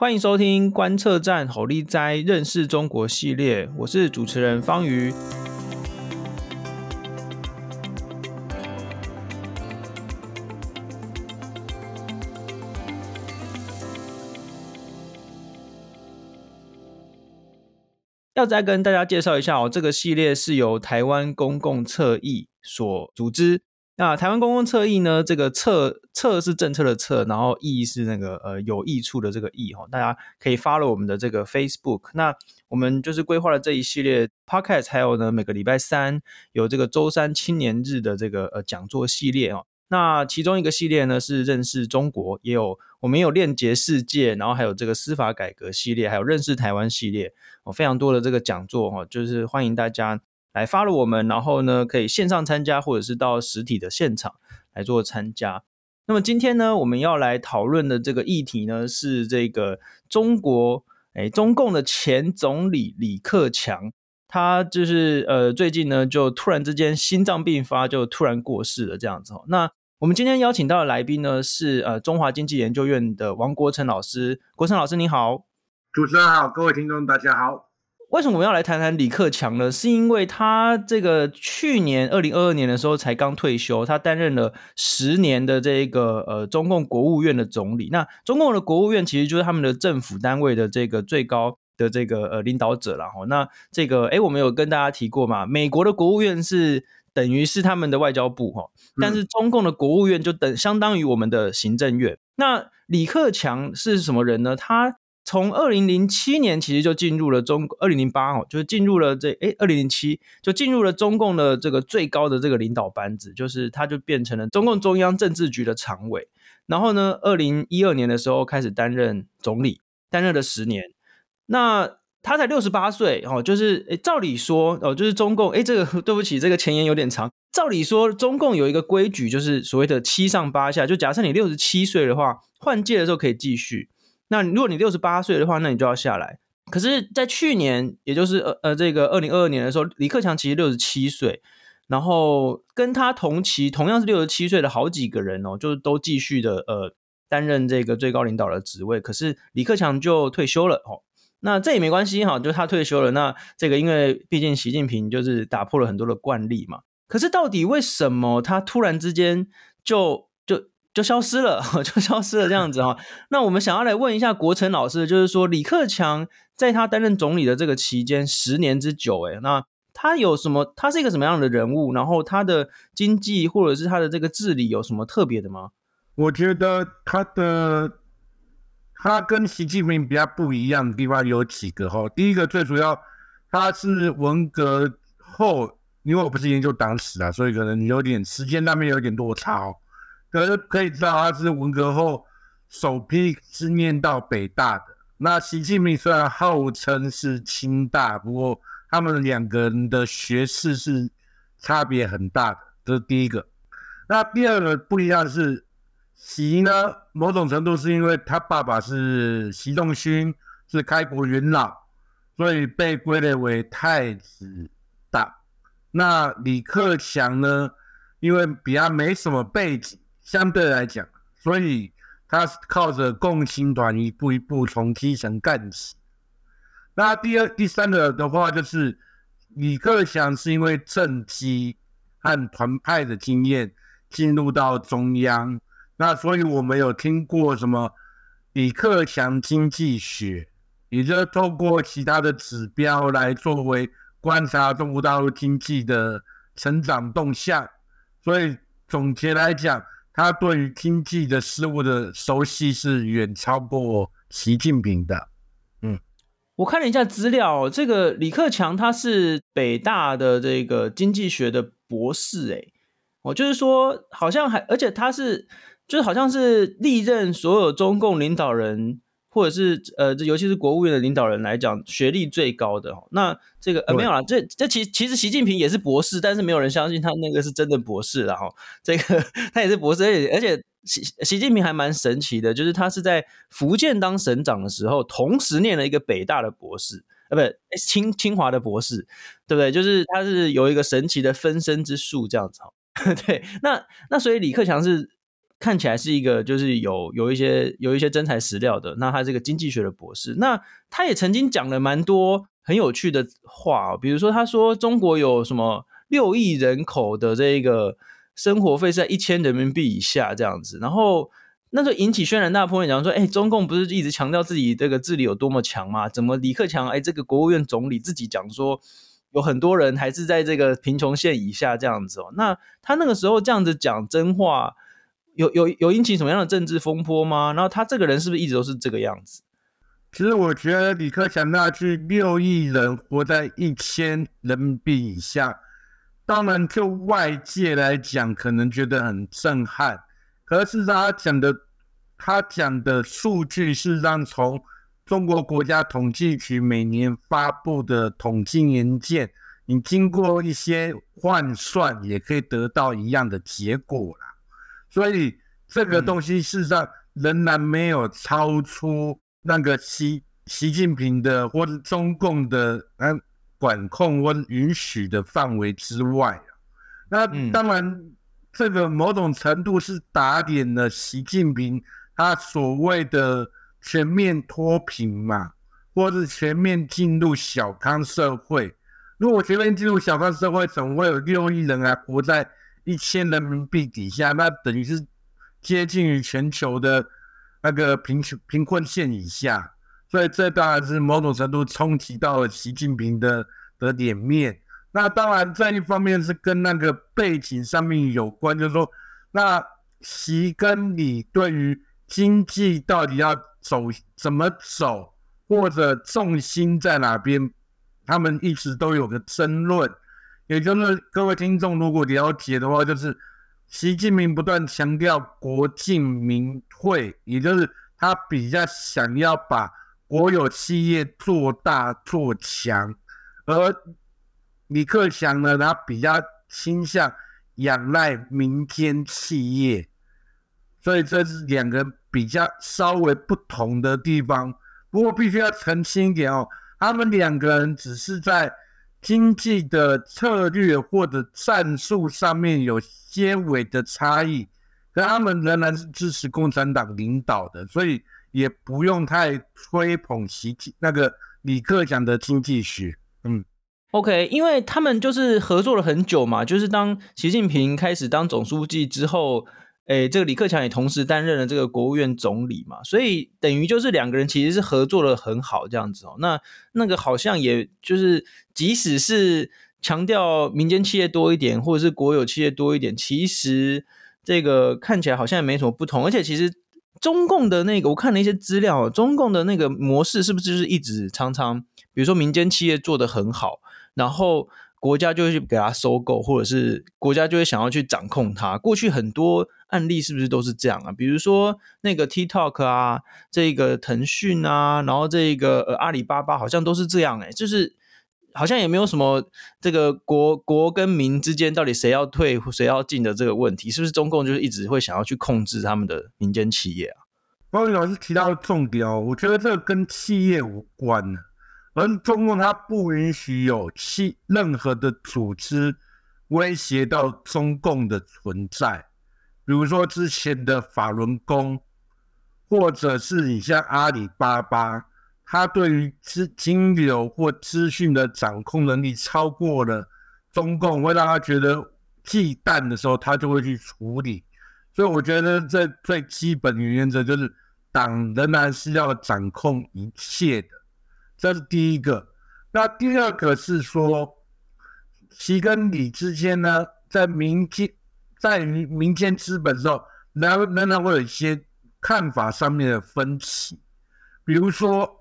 欢迎收听观测站猴力哉认识中国系列，我是主持人方瑜。要再跟大家介绍一下哦，这个系列是由台湾公共策议所组织。那台湾公共策议呢？这个策策是政策的策，然后议是那个呃有益处的这个议哈。大家可以 follow 我们的这个 Facebook。那我们就是规划了这一系列 Podcast，还有呢每个礼拜三有这个周三青年日的这个呃讲座系列哦。那其中一个系列呢是认识中国，也有我们有链接世界，然后还有这个司法改革系列，还有认识台湾系列哦，非常多的这个讲座哈，就是欢迎大家。来 follow 我们，然后呢，可以线上参加，或者是到实体的现场来做参加。那么今天呢，我们要来讨论的这个议题呢，是这个中国，诶，中共的前总理李克强，他就是呃，最近呢，就突然之间心脏病发，就突然过世了这样子。那我们今天邀请到的来宾呢，是呃，中华经济研究院的王国成老师。国成老师，你好。主持人好，各位听众大家好。为什么我们要来谈谈李克强呢？是因为他这个去年二零二二年的时候才刚退休，他担任了十年的这个呃中共国务院的总理。那中共的国务院其实就是他们的政府单位的这个最高的这个呃领导者了哈。那这个哎，我们有跟大家提过嘛？美国的国务院是等于是他们的外交部哈，但是中共的国务院就等相当于我们的行政院。那李克强是什么人呢？他从二零零七年其实就进入了中，二零零八哦，就是进入了这诶二零零七就进入了中共的这个最高的这个领导班子，就是他就变成了中共中央政治局的常委。然后呢，二零一二年的时候开始担任总理，担任了十年。那他才六十八岁哦，就是诶照理说哦，就是中共诶这个 对不起，这个前言有点长。照理说，中共有一个规矩，就是所谓的七上八下，就假设你六十七岁的话，换届的时候可以继续。那如果你六十八岁的话，那你就要下来。可是，在去年，也就是呃呃这个二零二二年的时候，李克强其实六十七岁，然后跟他同期同样是六十七岁的好几个人哦，就是都继续的呃担任这个最高领导的职位。可是李克强就退休了哦。那这也没关系哈，就他退休了。那这个因为毕竟习近平就是打破了很多的惯例嘛。可是到底为什么他突然之间就？就消失了，就消失了这样子哈。那我们想要来问一下国成老师，就是说李克强在他担任总理的这个期间十年之久，诶，那他有什么？他是一个什么样的人物？然后他的经济或者是他的这个治理有什么特别的吗？我觉得他的他跟习近平比较不一样的地方有几个哈。第一个最主要，他是文革后，因为我不是研究党史啊，所以可能有点时间那边有点落差哦。可是可以知道，他是文革后首批是念到北大的。那习近平虽然号称是清大，不过他们两个人的学识是差别很大的，这是第一个。那第二个不一样的是，习呢，某种程度是因为他爸爸是习仲勋，是开国元老，所以被归类为太子党。那李克强呢，因为比较没什么背景。相对来讲，所以他靠着共青团一步一步从基层干起。那第二、第三个的话，就是李克强是因为政绩和团派的经验进入到中央，那所以我们有听过什么李克强经济学，也就是透过其他的指标来作为观察中国大陆经济的成长动向。所以总结来讲，他对于经济的事物的熟悉是远超过习近平的。嗯，我看了一下资料，这个李克强他是北大的这个经济学的博士，诶，我就是说好像还，而且他是就是好像是历任所有中共领导人。或者是呃，这尤其是国务院的领导人来讲，学历最高的。那这个呃没有啦，这这其其实习近平也是博士，但是没有人相信他那个是真的博士了哈。这个 他也是博士，而且而且习习近平还蛮神奇的，就是他是在福建当省长的时候，同时念了一个北大的博士，呃，不，清清华的博士，对不对？就是他是有一个神奇的分身之术这样子哈。对，那那所以李克强是。看起来是一个就是有有一些有一些真材实料的。那他这个经济学的博士，那他也曾经讲了蛮多很有趣的话，比如说他说中国有什么六亿人口的这个生活费是在一千人民币以下这样子，然后。那就引起轩然大波，讲说，哎，中共不是一直强调自己这个治理有多么强吗？怎么李克强，哎，这个国务院总理自己讲说，有很多人还是在这个贫穷线以下这样子哦。那他那个时候这样子讲真话，有有有引起什么样的政治风波吗？然后他这个人是不是一直都是这个样子？其实我觉得李克强那句六亿人活在一千人民币以下，当然就外界来讲，可能觉得很震撼。可是他讲的，他讲的数据是让从中国国家统计局每年发布的统计年鉴，你经过一些换算，也可以得到一样的结果啦。所以这个东西事实上仍然没有超出那个习习近平的或者中共的嗯管控或允许的范围之外。那当然。这个某种程度是打点了习近平他所谓的全面脱贫嘛，或是全面进入小康社会。如果全面进入小康社会，怎么会有六亿人还活在一千人民币底下？那等于是接近于全球的那个贫穷贫困线以下。所以这当然是某种程度冲击到了习近平的的脸面。那当然，这一方面是跟那个背景上面有关，就是说，那习跟你对于经济到底要走怎么走，或者重心在哪边，他们一直都有个争论。也就是各位听众如果了解的话，就是习近平不断强调国进民退，也就是他比较想要把国有企业做大做强，而李克强呢，他比较倾向仰赖民间企业，所以这是两个比较稍微不同的地方。不过必须要澄清一点哦，他们两个人只是在经济的策略或者战术上面有些微的差异，可他们仍然是支持共产党领导的，所以也不用太吹捧习那个李克强的经济学，嗯。OK，因为他们就是合作了很久嘛，就是当习近平开始当总书记之后，诶，这个李克强也同时担任了这个国务院总理嘛，所以等于就是两个人其实是合作的很好这样子哦。那那个好像也就是，即使是强调民间企业多一点，或者是国有企业多一点，其实这个看起来好像也没什么不同。而且其实中共的那个，我看了一些资料，中共的那个模式是不是就是一直常常，比如说民间企业做的很好。然后国家就会去给他收购，或者是国家就会想要去掌控它。过去很多案例是不是都是这样啊？比如说那个 TikTok 啊，这个腾讯啊，然后这个呃阿里巴巴好像都是这样诶，就是好像也没有什么这个国国跟民之间到底谁要退谁要进的这个问题，是不是中共就是一直会想要去控制他们的民间企业啊？包宇老师提到的重点哦，我觉得这个跟企业无关呢。而中共它不允许有企任何的组织威胁到中共的存在，比如说之前的法轮功，或者是你像阿里巴巴，它对于资金流或资讯的掌控能力超过了中共，会让他觉得忌惮的时候，他就会去处理。所以我觉得这最基本的原则就是，党仍然是要掌控一切的。这是第一个，那第二个是说，其跟李之间呢，在民间，在于民间资本的时候，仍仍然会有一些看法上面的分歧。比如说，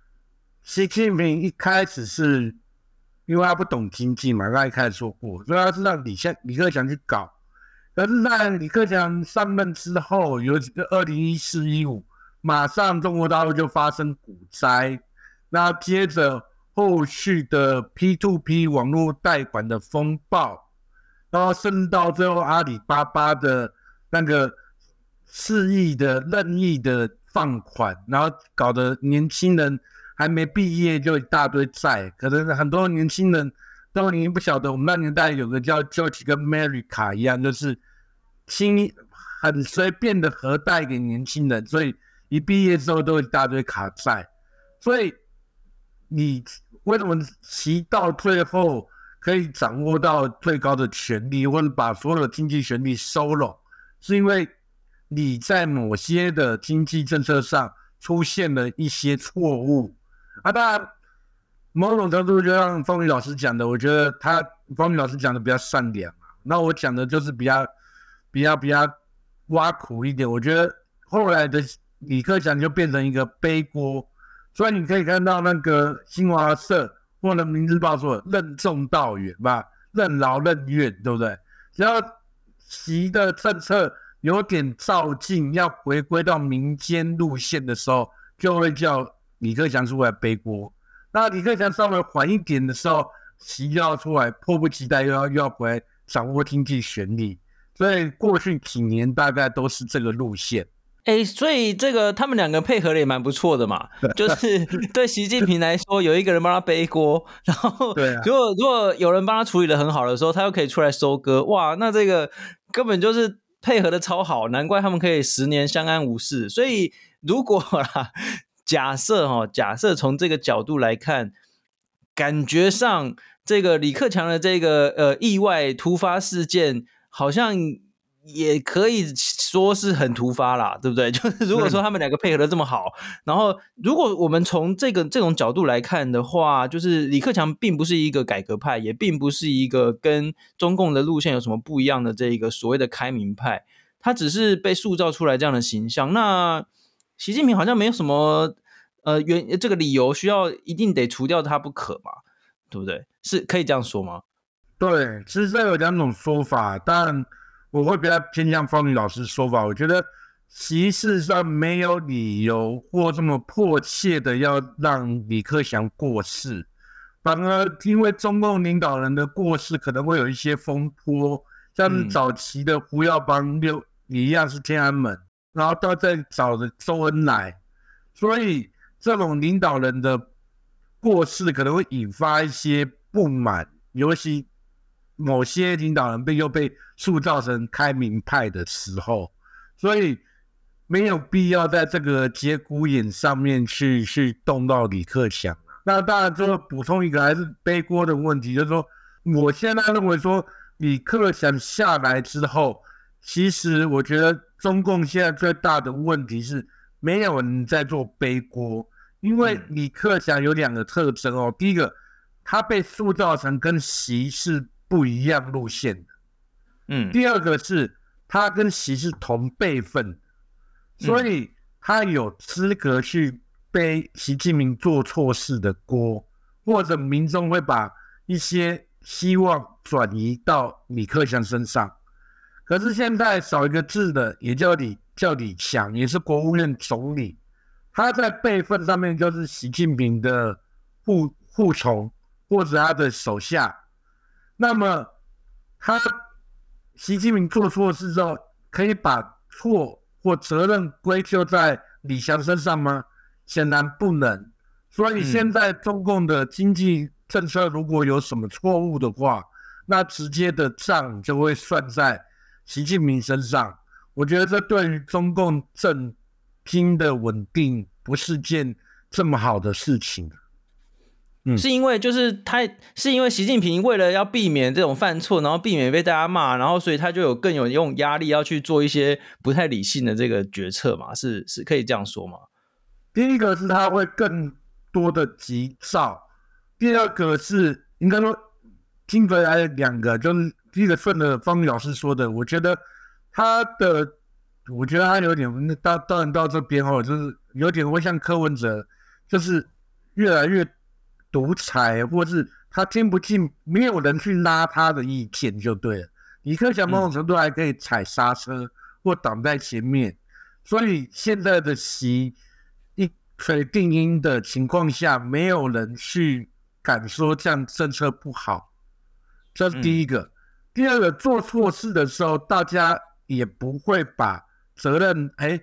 习近平一开始是因为他不懂经济嘛，他一开始说过，所以他是让李先李克强去搞。可是，在李克强上任之后，有几个二零一四一五，马上中国大陆就发生股灾。那接着后续的 P to P 网络贷款的风暴，然后甚至到最后阿里巴巴的那个肆意的任意的放款，然后搞得年轻人还没毕业就一大堆债，可能很多年轻人都已经不晓得我们那年代有个叫 George 跟 Mary 卡一样，就是轻很随便的核贷给年轻人，所以一毕业之后都一大堆卡债。所以你为什么骑到最后可以掌握到最高的权力，或者把所有的经济权力收拢，是因为你在某些的经济政策上出现了一些错误啊。当然，某种程度就像方宇老师讲的，我觉得他方宇老师讲的比较善良，那我讲的就是比较比较比较挖苦一点。我觉得后来的李克强就变成一个背锅。所以你可以看到那个新华社或者人民日报说任重道远吧，任劳任怨，对不对？只要习的政策有点照进，要回归到民间路线的时候，就会叫李克强出来背锅。那李克强稍微缓一点的时候，习就要出来，迫不及待又要又要回来掌握经济权力。所以过去几年大概都是这个路线。哎，所以这个他们两个配合的也蛮不错的嘛，就是 对习近平来说，有一个人帮他背锅，然后如果如果有人帮他处理的很好的时候，他又可以出来收割，哇，那这个根本就是配合的超好，难怪他们可以十年相安无事。所以如果啦，假设哈，假设从这个角度来看，感觉上这个李克强的这个呃意外突发事件，好像。也可以说是很突发啦，对不对？就是如果说他们两个配合的这么好，嗯、然后如果我们从这个这种角度来看的话，就是李克强并不是一个改革派，也并不是一个跟中共的路线有什么不一样的这一个所谓的开明派，他只是被塑造出来这样的形象。那习近平好像没有什么呃原这个理由需要一定得除掉他不可嘛，对不对？是可以这样说吗？对，其实这有两种说法，但。我会比较偏向方宇老师说法，我觉得其实上没有理由或这么迫切的要让李克强过世，反而因为中共领导人的过世可能会有一些风波，像早期的胡耀邦六一样是天安门，然后到再找的周恩来，所以这种领导人的过世可能会引发一些不满，尤其。某些领导人被又被塑造成开明派的时候，所以没有必要在这个节骨眼上面去去动到李克强。那当然，就补充一个还是背锅的问题，就是说，我现在认为说李克强下来之后，其实我觉得中共现在最大的问题是没有人在做背锅，因为李克强有两个特征哦，第一个，他被塑造成跟习是。不一样路线的，嗯，第二个是他跟习是同辈分，所以他有资格去背习近平做错事的锅，或者民众会把一些希望转移到李克强身上。可是现在少一个字的，也叫李叫李强，也是国务院总理，他在辈分上面就是习近平的护护从或者他的手下。那么，他习近平做错事之后，可以把错或责任归咎在李强身上吗？显然不能。所以现在中共的经济政策如果有什么错误的话，那直接的账就会算在习近平身上。我觉得这对于中共政经的稳定不是件这么好的事情。嗯，是因为就是他是因为习近平为了要避免这种犯错，然后避免被大家骂，然后所以他就有更有用压力要去做一些不太理性的这个决策嘛？是是可以这样说吗？第一个是他会更多的急躁，第二个是应该说听回来两个，就是第一个顺着方宇老师说的，我觉得他的，我觉得他有点那到当然到这边哦，就是有点会像柯文哲，就是越来越。独裁，或是他听不进，没有人去拉他的意见就对了。李克强某种程度还可以踩刹车或挡在前面，所以现在的习一锤定音的情况下，没有人去敢说这样政策不好。这是第一个。第二个，做错事的时候，大家也不会把责任，哎，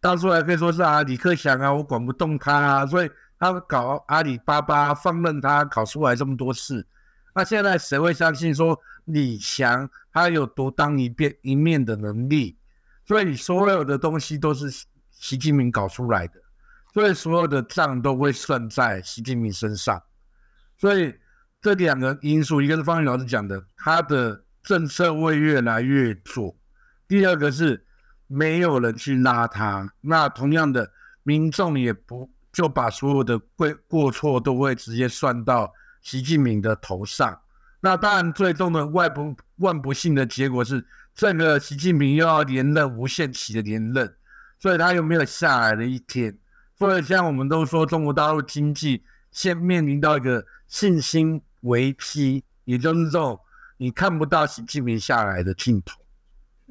当初还可以说是啊，李克强啊，我管不动他啊，所以。他搞阿里巴巴，放任他搞出来这么多事，那现在谁会相信说李强他有独当一面一面的能力？所以所有的东西都是习近平搞出来的，所以所有的账都会算在习近平身上。所以这两个因素，一个是方宇老师讲的，他的政策会越来越左；第二个是没有人去拉他。那同样的，民众也不就把所有的过过错都会直接算到习近平的头上。那当然，最终的万不万不幸的结果是，这个习近平又要连任无限期的连任，所以他又没有下来的一天。所以，像我们都说，中国大陆经济现面临到一个信心危机，也就是这种你看不到习近平下来的尽头。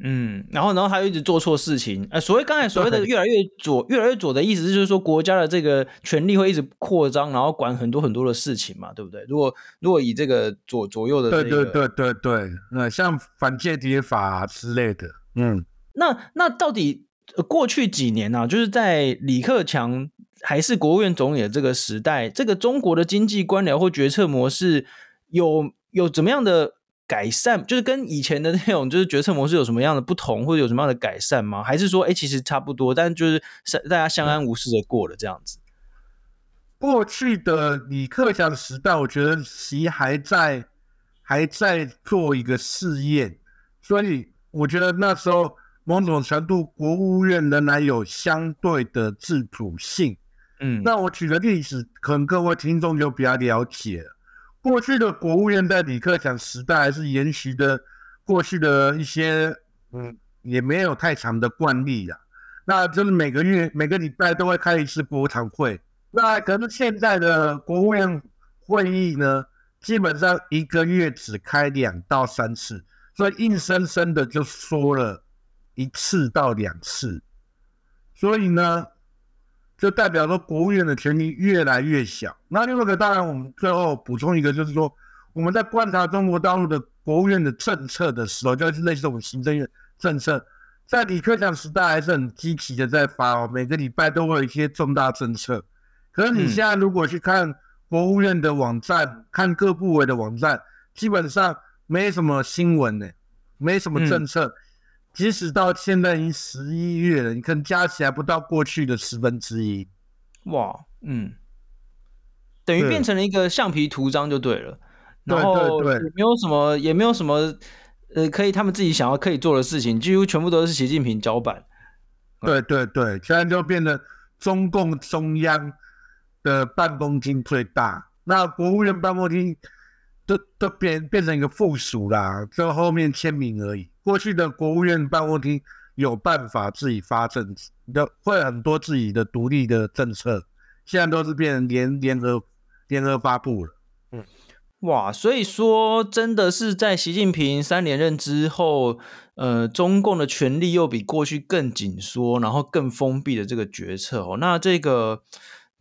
嗯，然后，然后他又一直做错事情。呃，所谓刚才所谓的越来越左，越来越左的意思是，就是说国家的这个权力会一直扩张，然后管很多很多的事情嘛，对不对？如果如果以这个左左右的、这个，对对对对对，那像反间谍法啊之类的，嗯，那那到底过去几年呢、啊？就是在李克强还是国务院总理的这个时代，这个中国的经济官僚或决策模式有有怎么样的？改善就是跟以前的那种就是决策模式有什么样的不同，或者有什么样的改善吗？还是说，哎、欸，其实差不多，但就是大家相安无事的过了这样子。过去的李克强时代，我觉得习还在还在做一个试验，所以我觉得那时候某种程度国务院仍然有相对的自主性。嗯，那我举个例子，可能各位听众就比较了解了。过去的国务院在李克强时代还是延续的过去的一些，嗯，也没有太长的惯例呀。那就是每个月每个礼拜都会开一次国常会。那可是现在的国务院会议呢，基本上一个月只开两到三次，所以硬生生的就说了一次到两次。所以呢。就代表说，国务院的权力越来越小。那另外一个，当然我们最后补充一个，就是说，我们在观察中国大陆的国务院的政策的时候，就是类似这种行政院政策，在李克强时代还是很积极的在发哦，每个礼拜都会有一些重大政策。可是你现在如果去看国务院的网站，看各部委的网站，基本上没什么新闻呢，没什么政策。嗯即使到现在已经十一月了，你可能加起来不到过去的十分之一。哇，嗯，等于变成了一个橡皮图章就对了。对然后也没有什么，也没有什么，呃，可以他们自己想要可以做的事情，几乎全部都是习近平交办。对对对，现在就变得中共中央的办公厅最大，那国务院办公厅都都变变成一个附属啦，就后面签名而已。过去的国务院办公厅有办法自己发政策，的会很多自己的独立的政策，现在都是变成联联合联合发布了。嗯，哇，所以说真的是在习近平三连任之后，呃，中共的权力又比过去更紧缩，然后更封闭的这个决策哦，那这个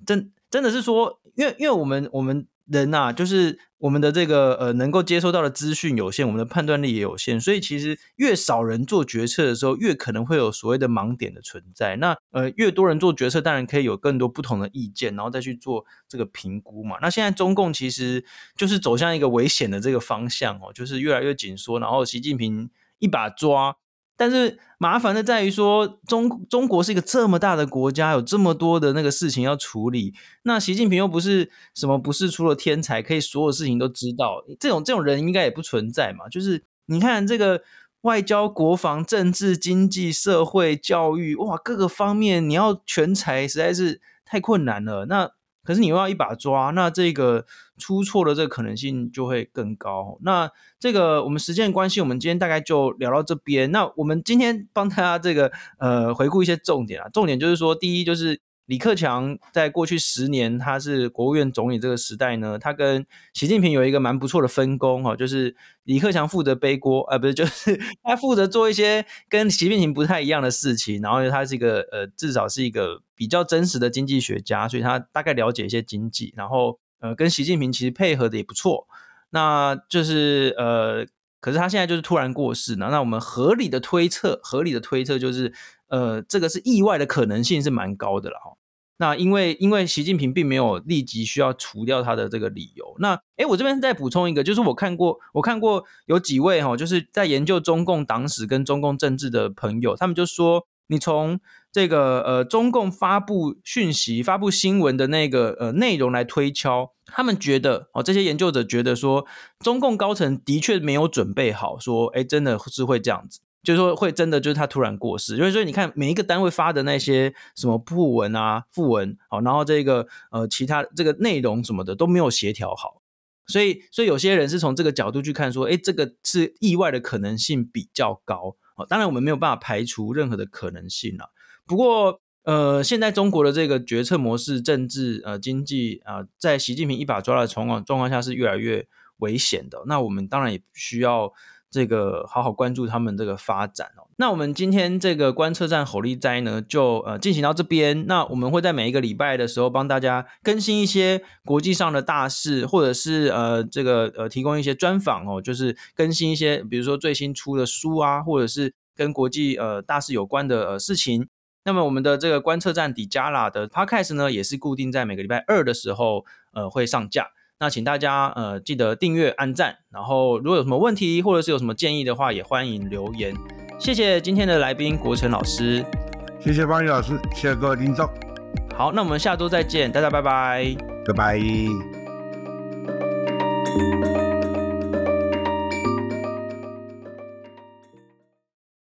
真真的是说，因为因为我们我们。人呐、啊，就是我们的这个呃，能够接收到的资讯有限，我们的判断力也有限，所以其实越少人做决策的时候，越可能会有所谓的盲点的存在。那呃，越多人做决策，当然可以有更多不同的意见，然后再去做这个评估嘛。那现在中共其实就是走向一个危险的这个方向哦，就是越来越紧缩，然后习近平一把抓。但是麻烦的在于说，中中国是一个这么大的国家，有这么多的那个事情要处理。那习近平又不是什么不是出了天才，可以所有事情都知道。这种这种人应该也不存在嘛。就是你看这个外交、国防、政治、经济、社会、教育，哇，各个方面你要全才，实在是太困难了。那可是你又要一把抓，那这个出错的这个可能性就会更高。那这个我们时间关系，我们今天大概就聊到这边。那我们今天帮大家这个呃回顾一些重点啊，重点就是说，第一就是。李克强在过去十年，他是国务院总理这个时代呢，他跟习近平有一个蛮不错的分工哈，就是李克强负责背锅，呃，不是，就是 他负责做一些跟习近平不太一样的事情，然后他是一个呃，至少是一个比较真实的经济学家，所以他大概了解一些经济，然后呃，跟习近平其实配合的也不错，那就是呃，可是他现在就是突然过世了，那我们合理的推测，合理的推测就是呃，这个是意外的可能性是蛮高的了哈。那因为因为习近平并没有立即需要除掉他的这个理由。那哎，我这边再补充一个，就是我看过我看过有几位哈，就是在研究中共党史跟中共政治的朋友，他们就说，你从这个呃中共发布讯息、发布新闻的那个呃内容来推敲，他们觉得哦，这些研究者觉得说，中共高层的确没有准备好，说哎，真的是会这样子。就是说会真的就是他突然过世，因为所以你看每一个单位发的那些什么訃文啊、訃文，好，然后这个呃其他这个内容什么的都没有协调好，所以所以有些人是从这个角度去看说，哎，这个是意外的可能性比较高，哦，当然我们没有办法排除任何的可能性了。不过呃，现在中国的这个决策模式、政治呃经济啊，在习近平一把抓的状况状况下是越来越危险的。那我们当然也需要。这个好好关注他们这个发展哦。那我们今天这个观测站吼力哉呢，就呃进行到这边。那我们会在每一个礼拜的时候帮大家更新一些国际上的大事，或者是呃这个呃提供一些专访哦，就是更新一些比如说最新出的书啊，或者是跟国际呃大事有关的呃事情。那么我们的这个观测站底加拉的 Podcast 呢，也是固定在每个礼拜二的时候呃会上架。那请大家呃记得订阅、按赞，然后如果有什么问题或者是有什么建议的话，也欢迎留言。谢谢今天的来宾国成老师，谢谢方宇老师，谢谢各位听众。好，那我们下周再见，大家拜拜，拜拜。